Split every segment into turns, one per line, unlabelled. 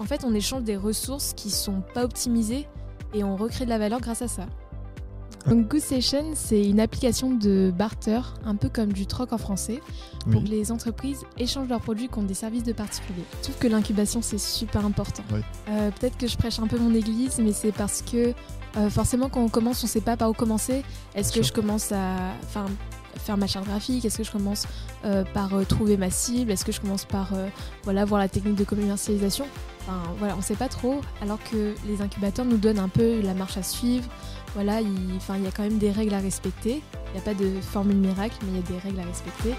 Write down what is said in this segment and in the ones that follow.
En fait, on échange des ressources qui sont pas optimisées et on recrée de la valeur grâce à ça. Donc Good Station, c'est une application de barter, un peu comme du troc en français, pour
Oui.
que les entreprises échangent leurs produits contre des services de particuliers. Je trouve que l'incubation, c'est super important.
Oui.
Euh, Peut-être que je prêche un peu mon église, mais c'est parce que euh, forcément, quand on commence, on sait pas par où commencer. Est-ce que
sûr.
je commence à enfin, faire ma charte graphique Est-ce que je commence euh, par euh, trouver ma cible Est-ce que je commence par euh, voilà, voir la technique de commercialisation Enfin, voilà, on sait pas trop, alors que les incubateurs nous donnent un peu la marche à suivre. Voilà, il, il y a quand même des règles à respecter. Il n'y a pas de formule miracle, mais il y a des règles à respecter.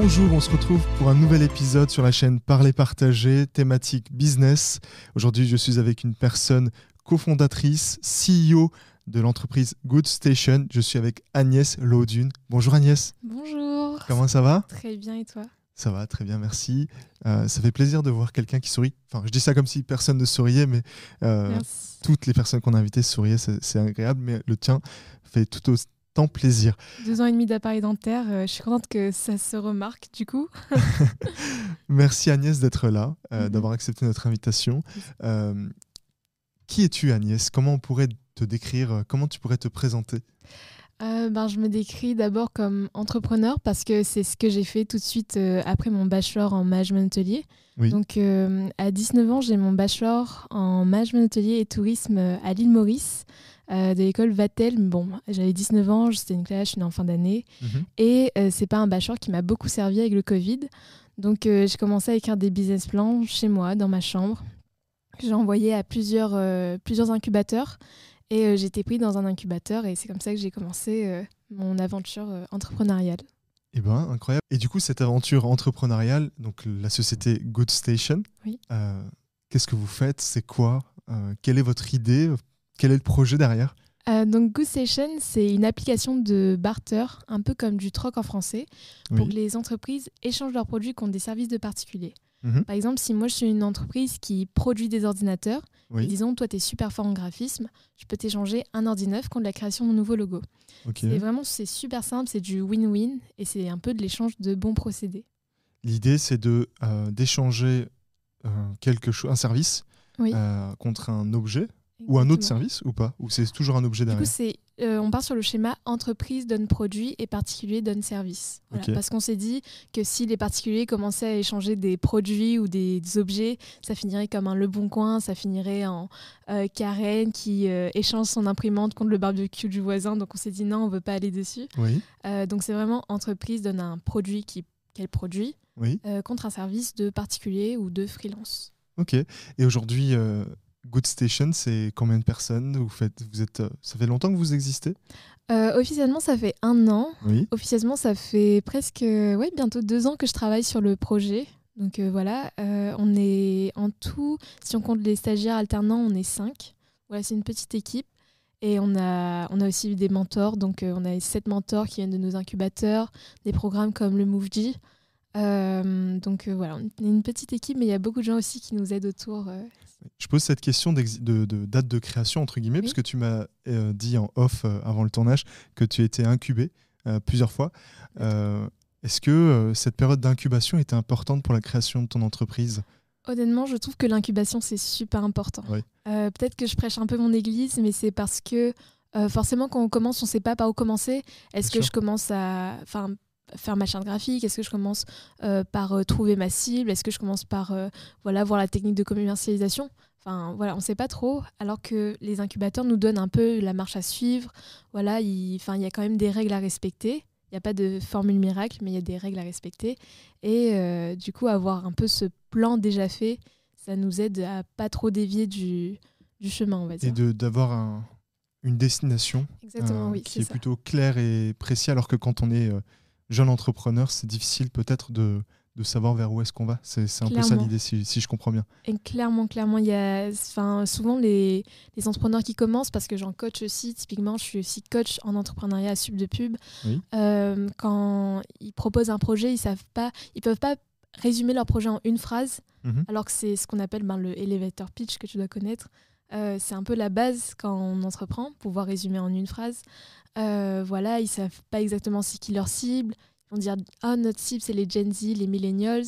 Bonjour, on se retrouve pour un nouvel épisode sur la chaîne Parler Partager, thématique business. Aujourd'hui, je suis avec une personne cofondatrice, CEO de l'entreprise Good Station. Je suis avec Agnès Laudune. Bonjour Agnès,
Bonjour.
comment ça va?
Très bien, et toi?
Ça va, très bien, merci. Euh, ça fait plaisir de voir quelqu'un qui sourit. Enfin, je dis ça comme si personne ne souriait, mais euh, toutes les personnes qu'on a invitées souriaient, c'est agréable, mais le tien fait tout plaisir.
Deux ans et demi d'appareil dentaire, euh, je suis contente que ça se remarque du coup.
Merci Agnès d'être là, euh,
Mhm.
d'avoir accepté notre invitation. Euh, qui es-tu Agnès? Comment on pourrait te décrire Comment tu pourrais te présenter?
Euh, ben, je me décris d'abord comme entrepreneur parce que c'est ce que j'ai fait tout de suite euh, après mon bachelor en management hôtelier.
Oui.
Donc euh, à 19 ans, j'ai mon bachelor en management hôtelier et tourisme à l'île Maurice euh, de l'école Vatel. Bon, j'avais 19 ans, c'était une classe, je suis en fin d'année. Et euh, c'est pas un bachelor qui m'a beaucoup servi avec le Covid. Donc euh, j'ai commencé à écrire des business plans chez moi, dans ma chambre. J'ai envoyé à plusieurs, euh, plusieurs incubateurs. Et euh, été pris dans un incubateur et c'est comme ça que j'ai commencé mon aventure entrepreneuriale.
Eh ben, incroyable. Et du coup, cette aventure entrepreneuriale, donc la société Good Station,
Oui.
qu'est-ce que vous faites? C'est quoi? Quelle est votre idée? Quel est le projet derrière?
Euh, donc Good Station, c'est une application de barter, un peu comme du troc en français, pour
Oui.
que les entreprises échangent leurs produits contre des services de particuliers.
Mhm.
Par exemple, si moi je suis une entreprise qui produit des ordinateurs,
Oui.
et disons toi tu es super fort en graphisme, je peux t'échanger un ordi neuf contre la création de mon nouveau logo. Et vraiment c'est super simple, c'est du win-win et c'est un peu de l'échange de bons procédés.
L'idée, c'est de euh, d'échanger euh, quelque chose, un service,
Oui.
euh, contre un objet ou un autre service ou pas? Ou c'est toujours un objet
Du coup,
derrière
c'est, euh, on part sur le schéma entreprise donne produit et particulier donne service. Voilà. Parce qu'on s'est dit que si les particuliers commençaient à échanger des produits ou des, des objets, ça finirait comme un Le Bon Coin, ça finirait en euh, Karen qui euh, échange son imprimante contre le barbecue du voisin. Donc on s'est dit non, on veut pas aller dessus.
Oui.
Donc c'est vraiment entreprise donne un produit qui, qu'elle produit
Oui.
contre un service de particulier ou de freelance.
Ok. Et aujourd'hui, Good Station, c'est combien de personnes vous faites, vous êtes, euh, Ça fait longtemps que vous existez
Euh, officiellement, ça fait un an.
Oui.
Officiellement, ça fait presque, euh, ouais, bientôt deux ans que je travaille sur le projet. Donc euh, voilà, euh, on est en tout, si on compte les stagiaires alternants, on est cinq. Voilà, c'est une petite équipe. Et on a, on a aussi eu des mentors. Donc on a sept mentors qui viennent de nos incubateurs, des programmes comme le MoveG. Euh, donc euh, voilà, on est une petite équipe, mais il y a beaucoup de gens aussi qui nous aident autour. euh.
Je pose cette question de, de date de création, entre guillemets,
Oui.
parce que tu m'as dit en off avant le tournage que tu étais incubé plusieurs fois. Est-ce que cette période d'incubation était importante pour la création de ton entreprise?
Honnêtement, je trouve que l'incubation, c'est super important.
Oui.
Peut-être que je prêche un peu mon église, mais c'est parce que euh, forcément, quand on commence, on ne sait pas par où commencer. Est-ce que
sûr.
je commence à enfin, faire ma charte graphique Est-ce que je commence euh, par euh, trouver ma cible Est-ce que je commence par euh, voilà, voir la technique de commercialisation? Enfin, voilà, on ne sait pas trop, alors que les incubateurs nous donnent un peu la marche à suivre. Voilà, il, y a quand même des règles à respecter. Il n'y a pas de formule miracle, mais il y a des règles à respecter. Et du coup, avoir un peu ce plan déjà fait, ça nous aide à pas trop dévier du, du chemin, on va
et
dire.
de- d'avoir un- une destination
Exactement, oui,
qui est plutôt claire et précis, alors que quand on est jeune entrepreneur, c'est difficile peut-être de, de savoir vers où est-ce qu'on va. C'est c'est un peu ça l'idée, si, si je comprends bien.
Et clairement, clairement, il y a souvent les, les entrepreneurs qui commencent, parce que j'en coach aussi, typiquement, je suis aussi coach en entrepreneuriat sub de pub.
Oui.
Euh, quand ils proposent un projet, ils savent pas, ils peuvent pas résumer leur projet en une phrase,
Mhm.
alors que c'est ce qu'on appelle ben, le elevator pitch que tu dois connaître. Euh, c'est un peu la base quand on entreprend, pouvoir résumer en une phrase. Euh, voilà, ils savent pas exactement c'est qui leur cible. Ils vont dire ah notre cible c'est les Gen Z, les millennials,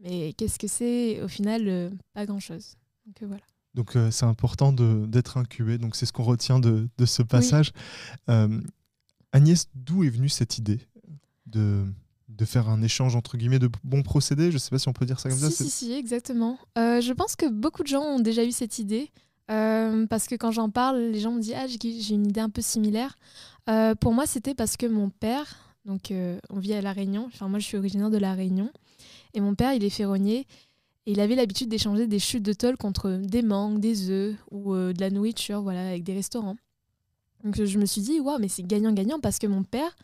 mais qu'est-ce que c'est? Au final, euh, pas grand chose. Donc euh, voilà.
Donc c'est important d'être incubé. Donc c'est ce qu'on retient de, de ce passage. Agnès, d'où est venue cette idée de, de faire un échange entre guillemets de bons procédés? Je sais pas si on peut dire ça comme ça.
Si,
c'est-
si, si, exactement. Euh, je pense que beaucoup de gens ont déjà eu cette idée. Euh, parce que quand j'en parle, les gens me disent Ah, j'ai une idée un peu similaire. Euh, pour moi, c'était parce que mon père, donc euh, on vit à La Réunion, enfin moi je suis originaire de La Réunion, et mon père il est ferronnier, et il avait l'habitude d'échanger des chutes de tôle contre des mangues, des œufs ou de la nourriture, voilà, avec des restaurants. Donc je me suis dit Waouh, mais c'est gagnant-gagnant parce que mon père,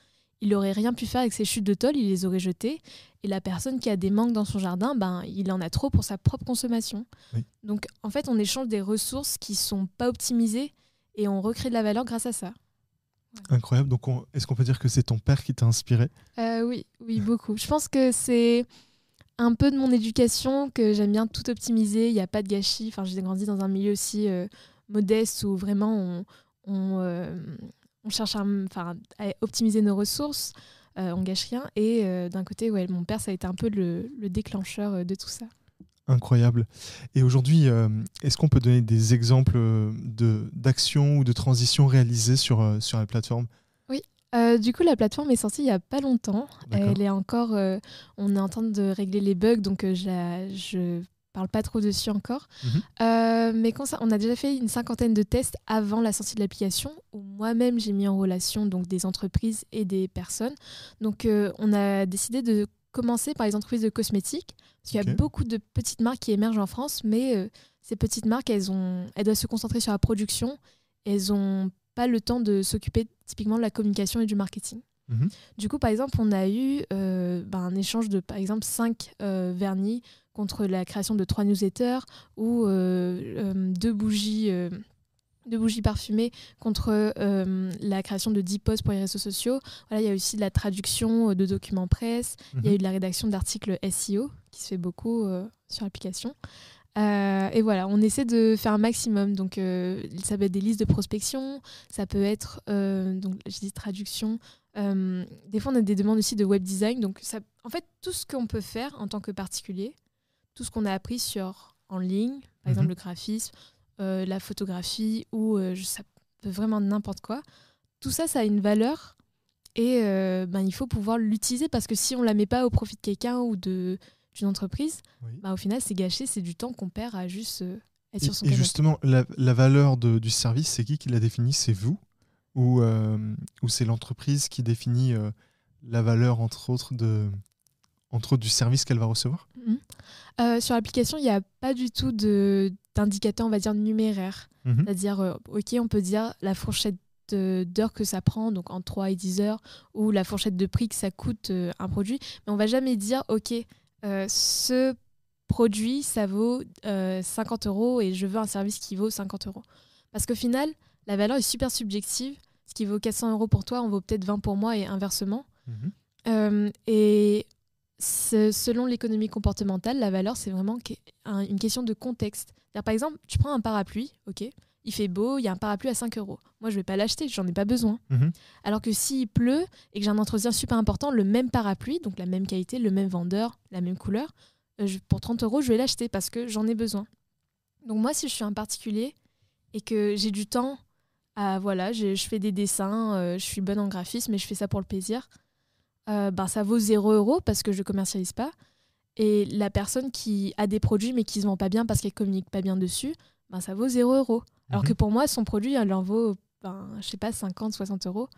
il aurait rien pu faire avec ces chutes de tôle, il les aurait jetées. Et la personne qui a des mangues dans son jardin, ben, il en a trop pour sa propre consommation.
Oui.
Donc, en fait, on échange des ressources qui sont pas optimisées et on recrée de la valeur grâce à ça.
Incroyable. Donc on- est-ce qu'on peut dire que c'est ton père qui t'a inspiré?
Euh, oui, oui, beaucoup. Je pense que c'est un peu de mon éducation que j'aime bien tout optimiser. Il n'y a pas de gâchis. Enfin, j'ai grandi dans un milieu aussi euh, modeste où vraiment on, on, euh, on cherche à, enfin, à optimiser nos ressources. Euh, on gâche rien. Et euh, d'un côté, ouais, mon père, ça a été un peu le, le déclencheur euh, de tout ça.
Incroyable. Et aujourd'hui, est-ce qu'on peut donner des exemples de d'actions ou de transitions réalisées sur, sur la plateforme?
Euh, du coup, la plateforme est sortie il n'y a pas longtemps. Elle est encore. on est en train de régler les bugs, donc je, la- je parle pas trop dessus encore.
Mhm.
Euh, mais quand ça- on a déjà fait une cinquantaine de tests avant la sortie de l'application, où moi-même j'ai mis en relation donc des entreprises et des personnes. Donc, euh, on a décidé de commencer par les entreprises de cosmétiques, parce qu'il y a beaucoup de petites marques qui émergent en France, mais euh, ces petites marques, elles, ont, elles doivent se concentrer sur la production. Elles ont pas le temps de s'occuper typiquement de la communication et du marketing.
Mhm.
Du coup, par exemple, on a eu ben, un échange de, par exemple, 5 vernis contre la création de trois newsletters ou euh, euh, deux bougies. euh, deux bougies parfumées contre euh, la création de 10 posts pour les réseaux sociaux. Voilà, il y a aussi de la traduction de documents presse. Il y a
Mhm.
eu de la rédaction d'articles SEO qui se fait beaucoup euh, sur l'application. Euh, et voilà, on essaie de faire un maximum. Donc, ça peut être des listes de prospection, ça peut être, donc, je dis traduction. Des fois, on a des demandes aussi de web design. Donc, ça, en fait, tout ce qu'on peut faire en tant que particulier, tout ce qu'on a appris sur en ligne, par
Mhm.
exemple le graphisme, euh, la photographie ou euh, ça peut vraiment n'importe quoi. Tout ça, ça a une valeur et euh, ben, il faut pouvoir l'utiliser parce que si on la met pas au profit de quelqu'un ou de d'une entreprise,
Oui.
bah, au final, c'est gâché, c'est du temps qu'on perd à juste euh, être sur son
et
canapé.
justement, la, la valeur de- du service, c'est qui qui la définit? C'est vous? Ou, euh, ou c'est l'entreprise qui définit euh, la valeur, entre autres, de, entre autres, du service qu'elle va recevoir
Mhm. Euh, sur l'application, il n'y a pas du tout d'indicateur, on va dire, numéraire.
Mhm.
C'est-à-dire, euh, OK, on peut dire la fourchette d'heures que ça prend, donc entre 3 et 10 heures, ou la fourchette de prix que ça coûte euh, un produit. Mais on va jamais dire, OK, ce produit, ça vaut euh, 50 euros et je veux un service qui vaut 50 euros. Parce qu'au final, la valeur est super subjective. Ce qui vaut 400 euros pour toi, on vaut peut-être 20 pour moi et inversement.
Mhm.
Et selon l'économie comportementale, la valeur, c'est vraiment une question de contexte. Par exemple, tu prends un parapluie, ok, il fait beau, il y a un parapluie à 5 euros. Moi, je vais pas l'acheter, j'en ai pas besoin.
Mhm.
Alors que s'il pleut et que j'ai un entretien super important, le même parapluie, donc la même qualité, le même vendeur, la même couleur, euh, pour 30 euros, je vais l'acheter parce que j'en ai besoin. Donc moi, si je suis un particulier et que j'ai du temps à voilà, je, je fais des dessins, euh, je suis bonne en graphisme, mais je fais ça pour le plaisir, euh, ben, ça vaut 0 euros parce que je commercialise pas. Et la personne qui a des produits mais qui se vend pas bien parce qu'elle communique pas bien dessus, ben, ça vaut 0 euros. Alors
Mhm.
que pour moi, son produit, elle en vaut, ben, je sais pas, 50, 60 euros.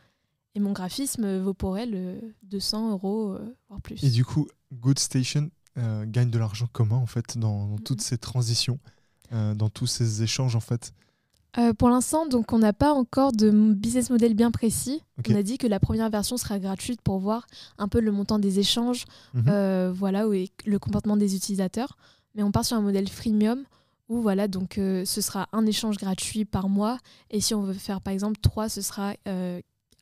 Et mon graphisme vaut pour elle euh, 200 euros, euh, voire plus.
Et du coup, Good Station euh, gagne de l'argent comment, en fait, dans, dans toutes
Mhm.
ces transitions, euh, dans tous ces échanges, en fait?
Euh, pour l'instant, donc on n'a pas encore de business model bien précis. On a dit que la première version sera gratuite pour voir un peu le montant des échanges,
Mhm.
euh, voilà, et le comportement des utilisateurs. Mais on part sur un modèle freemium où voilà, donc euh, ce sera un échange gratuit par mois. Et si on veut faire par exemple 3, ce sera,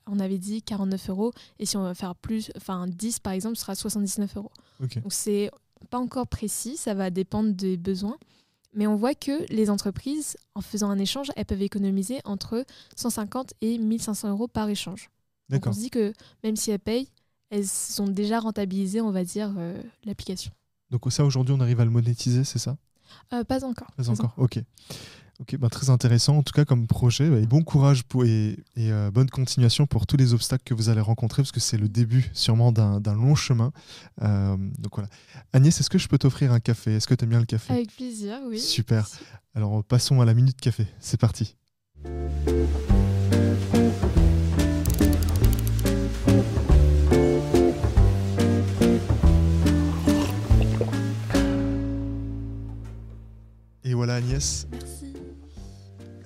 on avait dit 49 euros. Et si on veut faire plus, enfin 10 par exemple, ce sera 79 euros.
Ok.
Donc c'est, pas encore précis, ça va dépendre des besoins. Mais on voit que les entreprises, en faisant un échange, elles peuvent économiser entre 150 et 1500 euros par échange. Donc on se dit que même si elles payent, elles sont déjà rentabilisées, on va dire, euh, l'application.
Donc ça, aujourd'hui, on arrive à le monétiser, c'est ça?
Euh, Pas encore.
Pas, encore, ok. Ok, bah, très intéressant en tout cas comme projet. Bah, et bon courage pour, et, euh, bonne continuation pour tous les obstacles que vous allez rencontrer parce que c'est le début sûrement d'un long chemin. Euh, donc voilà. Agnès, est-ce que je peux t'offrir un café? Est-ce que tu aimes bien le café?
Avec plaisir, oui.
Super. Alors passons à la minute café. C'est parti. Et voilà Agnès.
Merci.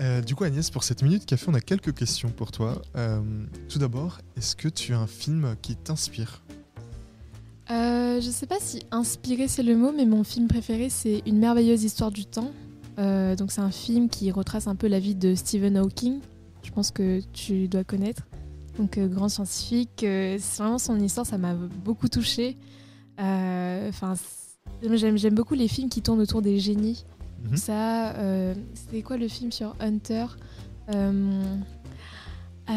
Euh, du coup, Agnès, pour cette minute café, on a quelques questions pour toi. Euh, tout d'abord, est-ce que tu as un film qui t'inspire?
Euh, Je sais pas si inspirer c'est le mot, mais mon film préféré c'est Une merveilleuse histoire du temps. Donc c'est un film qui retrace un peu la vie de Stephen Hawking. Je pense que tu dois connaître. Donc grand scientifique. vraiment son histoire, ça m'a beaucoup touchée. J'aime beaucoup les films qui tournent autour des génies. Mhm. Ça, euh, c'était quoi le film sur Hunter euh, euh,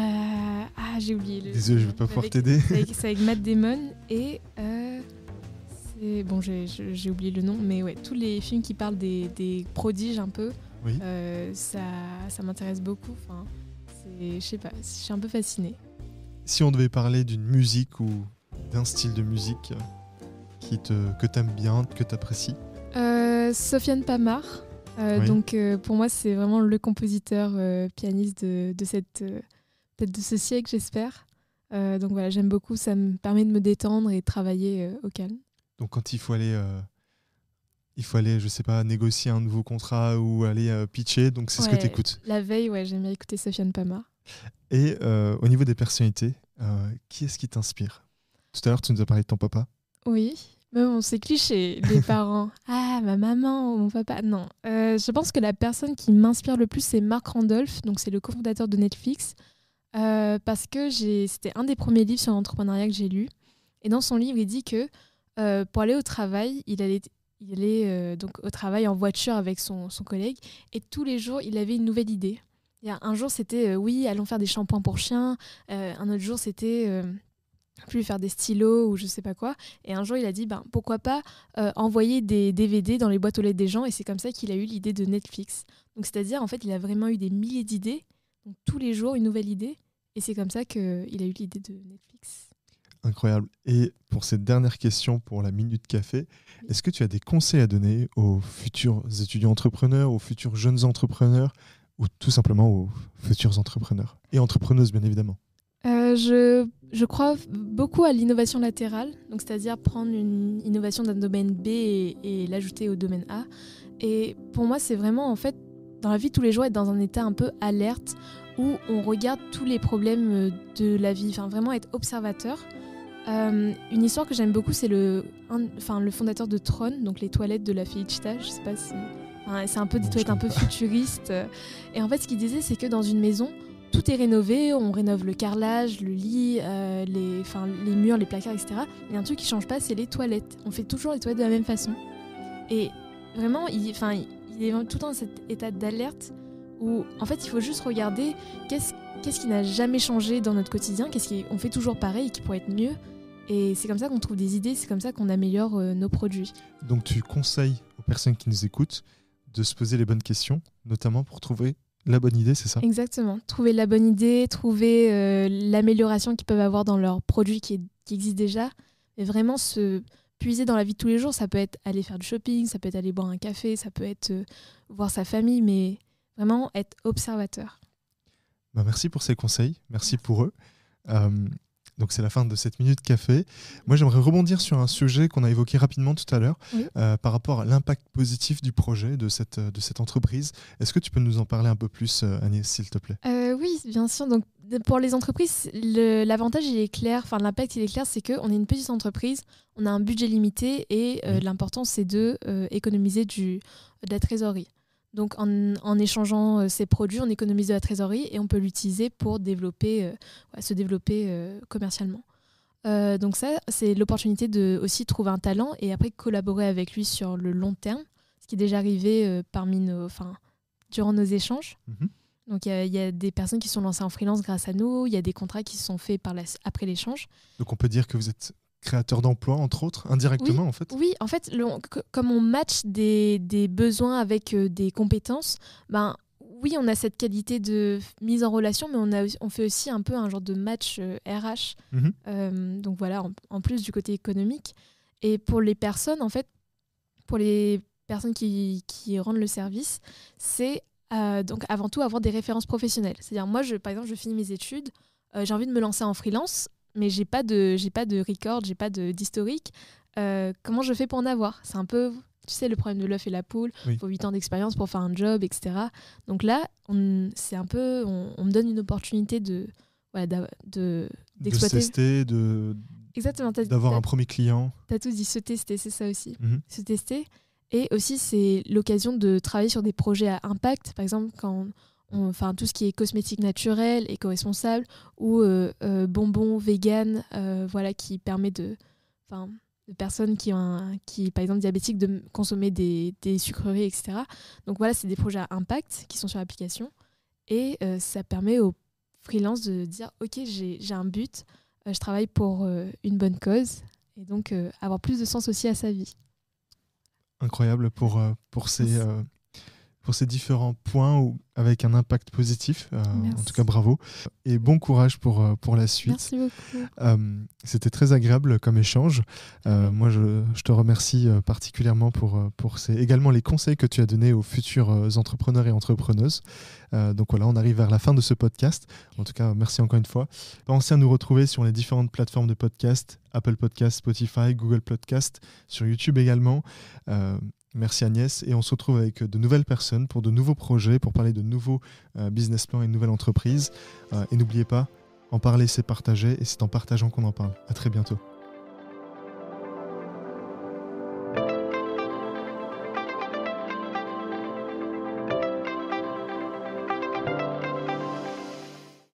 Ah, j'ai oublié. Le
Désolé, je vais pas pouvoir t'aider.
C'est avec, Matt Damon et c'est bon, j'ai oublié le nom, mais ouais, tous les films qui parlent des, des prodiges un peu, ça, ça m'intéresse beaucoup. Enfin, je sais pas, je suis un peu fascinée.
Si on devait parler d'une musique ou d'un style de musique qui te, que tu aimes bien, que tu apprécies
euh, Sofiane Pamar. Euh, donc euh, pour moi, c'est vraiment le compositeur pianiste de, cette peut-être de ce siècle, j'espère. donc voilà, j'aime beaucoup. Ça me permet de me détendre et de travailler au calme.
Donc quand il faut aller il faut aller, je sais pas, négocier un nouveau contrat ou aller pitcher. Donc c'est ce que tu écoutes.
La veille, ouais, j'aime bien écouter Sofiane Pamar.
Et au niveau des personnalités, qui est-ce qui t'inspire? Tout à l'heure, tu nous as parlé de ton papa.
Oui. Mais bon, c'est cliché, les parents. Ah, ma maman ou mon papa. Non. Euh, je pense que la personne qui m'inspire le plus, c'est Mark Randolph. Donc, c'est le cofondateur de Netflix. Euh, parce que c'était un des premiers livres sur l'entrepreneuriat que j'ai lu. Et dans son livre, il dit que euh, pour aller au travail, il allait, il allait donc au travail en voiture avec son, son, collègue. Et tous les jours, il avait une nouvelle idée. Un jour, c'était oui, allons faire des shampoings pour chiens. un autre jour, c'était plus faire des stylos ou je sais pas quoi. Et un jour, il a dit ben, pourquoi pas euh, envoyer des DVD dans les boîtes aux lettres des gens. Et c'est comme ça qu'il a eu l'idée de Netflix. Donc, c'est-à-dire, en fait, il a vraiment eu des milliers d'idées. Donc, tous les jours, une nouvelle idée. Et c'est comme ça qu'il a eu l'idée de Netflix.
Incroyable. Et pour cette dernière question, pour la Minute Café, est-ce que tu as des conseils à donner aux futurs étudiants entrepreneurs, aux futurs jeunes entrepreneurs ou tout simplement aux futurs entrepreneurs et entrepreneuses, bien évidemment?
Euh, je, je, crois beaucoup à l'innovation latérale, donc c'est-à-dire prendre une innovation d'un domaine B et, l'ajouter au domaine A. Et pour moi, c'est vraiment en fait dans la vie de tous les jours être dans un état un peu alerte où on regarde tous les problèmes de la vie, enfin vraiment être observateur. Euh, une histoire que j'aime beaucoup, c'est le, enfin, le fondateur de Tron, donc les toilettes de la Felicita. Je sais pas si. c'est un peu des toilettes un peu futuristes. Et en fait, ce qu'il disait, c'est que dans une maison, tout est rénové, on rénove le carrelage, le lit, euh, les, les murs, les placards, etc. Mais un truc qui change pas, c'est les toilettes. On fait toujours les toilettes de la même façon. Et vraiment, il, il est tout dans cet état d'alerte où, en fait, il faut juste regarder qu'est-ce qu'est-ce qui n'a jamais changé dans notre quotidien, qu'est-ce qu'on fait toujours pareil et qui pourrait être mieux. Et c'est comme ça qu'on trouve des idées, c'est comme ça qu'on améliore euh, nos produits.
Donc tu conseilles aux personnes qui nous écoutent de se poser les bonnes questions, notamment pour trouver la bonne idée, c'est ça?
Exactement. Trouver la bonne idée, trouver euh, l'amélioration qu'ils peuvent avoir dans leurs produits qui, qui existent déjà, et vraiment se puiser dans la vie de tous les jours. Ça peut être aller faire du shopping, ça peut être aller boire un café, ça peut être euh, voir sa famille, mais vraiment être observateur.
Bah merci pour ces conseils, merci pour eux. Euh, donc c'est la fin de cette minute café. Moi j'aimerais rebondir sur un sujet qu'on a évoqué rapidement tout à l'heure euh, par rapport à l'impact positif du projet de cette, de cette entreprise. Est-ce que tu peux nous en parler un peu plus euh, Agnès s'il te plaît?
Euh, Oui bien sûr. Donc pour les entreprises, l'avantage il est clair, enfin l'impact il est clair, c'est qu'on est une petite entreprise, on a un budget limité et l'important c'est de économiser du, de la trésorerie. Donc en, échangeant euh, ces produits, on économise de la trésorerie et on peut l'utiliser pour développer, euh, se développer euh, commercialement. donc ça, c'est l'opportunité de aussi trouver un talent et après collaborer avec lui sur le long terme, ce qui est déjà arrivé parmi nos, durant nos échanges. Mhm. Donc il y, a des personnes qui sont lancées en freelance grâce à nous, il y a des contrats qui sont faits par après l'échange.
Donc on peut dire que vous êtes créateur d'emplois, entre autres, indirectement en fait
Oui, en fait, comme on match des, besoins avec euh, des compétences, ben, oui, on a cette qualité de mise en relation, mais on, a, on fait aussi un peu un genre de match RH. Euh, mhm. euh, donc voilà, en, plus du côté économique. Et pour les personnes, en fait, pour les personnes qui, qui rendent le service, c'est donc avant tout avoir des références professionnelles. C'est-à-dire moi, je, par exemple, je finis mes études, j'ai envie de me lancer en freelance, mais j'ai pas de j'ai pas de record, j'ai pas d'historique. Euh, comment je fais pour en avoir? C'est un peu tu sais, le problème de l'œuf et la poule. Il faut 8 ans d'expérience pour faire un job, etc. Donc là, c'est un peu, on, me donne une opportunité de, voilà, de,
d'exploiter. De tester, de,
Exactement.
D'avoir un premier client.
Tu as tout dit, se tester, c'est ça aussi. Mhm. Se tester. Et aussi, c'est l'occasion de travailler sur des projets à impact. Par exemple, quand enfin, tout ce qui est cosmétique naturel, éco-responsable ou euh, euh, bonbons vegan, euh, voilà, qui permet de, enfin, de personnes qui ont, qui, par exemple, diabétiques, de consommer des, des sucreries, etc. Donc voilà, c'est des projets à impact qui sont sur l'application. Et ça permet aux freelances de dire, OK, j'ai un but, je travaille pour une bonne cause. Et donc, avoir plus de sens aussi à sa vie
incroyable pour, euh, pour, ces, euh, pour ces différents points où, avec un impact positif. Euh, en tout cas, bravo. Et bon courage pour, pour la suite.
Merci beaucoup.
C'était très agréable comme échange. moi, je, je, te remercie particulièrement pour, pour ces, également les conseils que tu as donnés aux futurs entrepreneurs et entrepreneuses. donc voilà, on arrive vers la fin de ce podcast. En tout cas, merci encore une fois. Pensez à nous retrouver sur les différentes plateformes de podcast Apple Podcast, Spotify, Google Podcast, sur YouTube également. Euh, merci Agnès. Et on se retrouve avec de nouvelles personnes pour de nouveaux projets, pour parler de nouveaux euh, business plans et de nouvelles entreprises. Euh, et n'oubliez pas, en parler, c'est partager. Et c'est en partageant qu'on en parle. À très bientôt.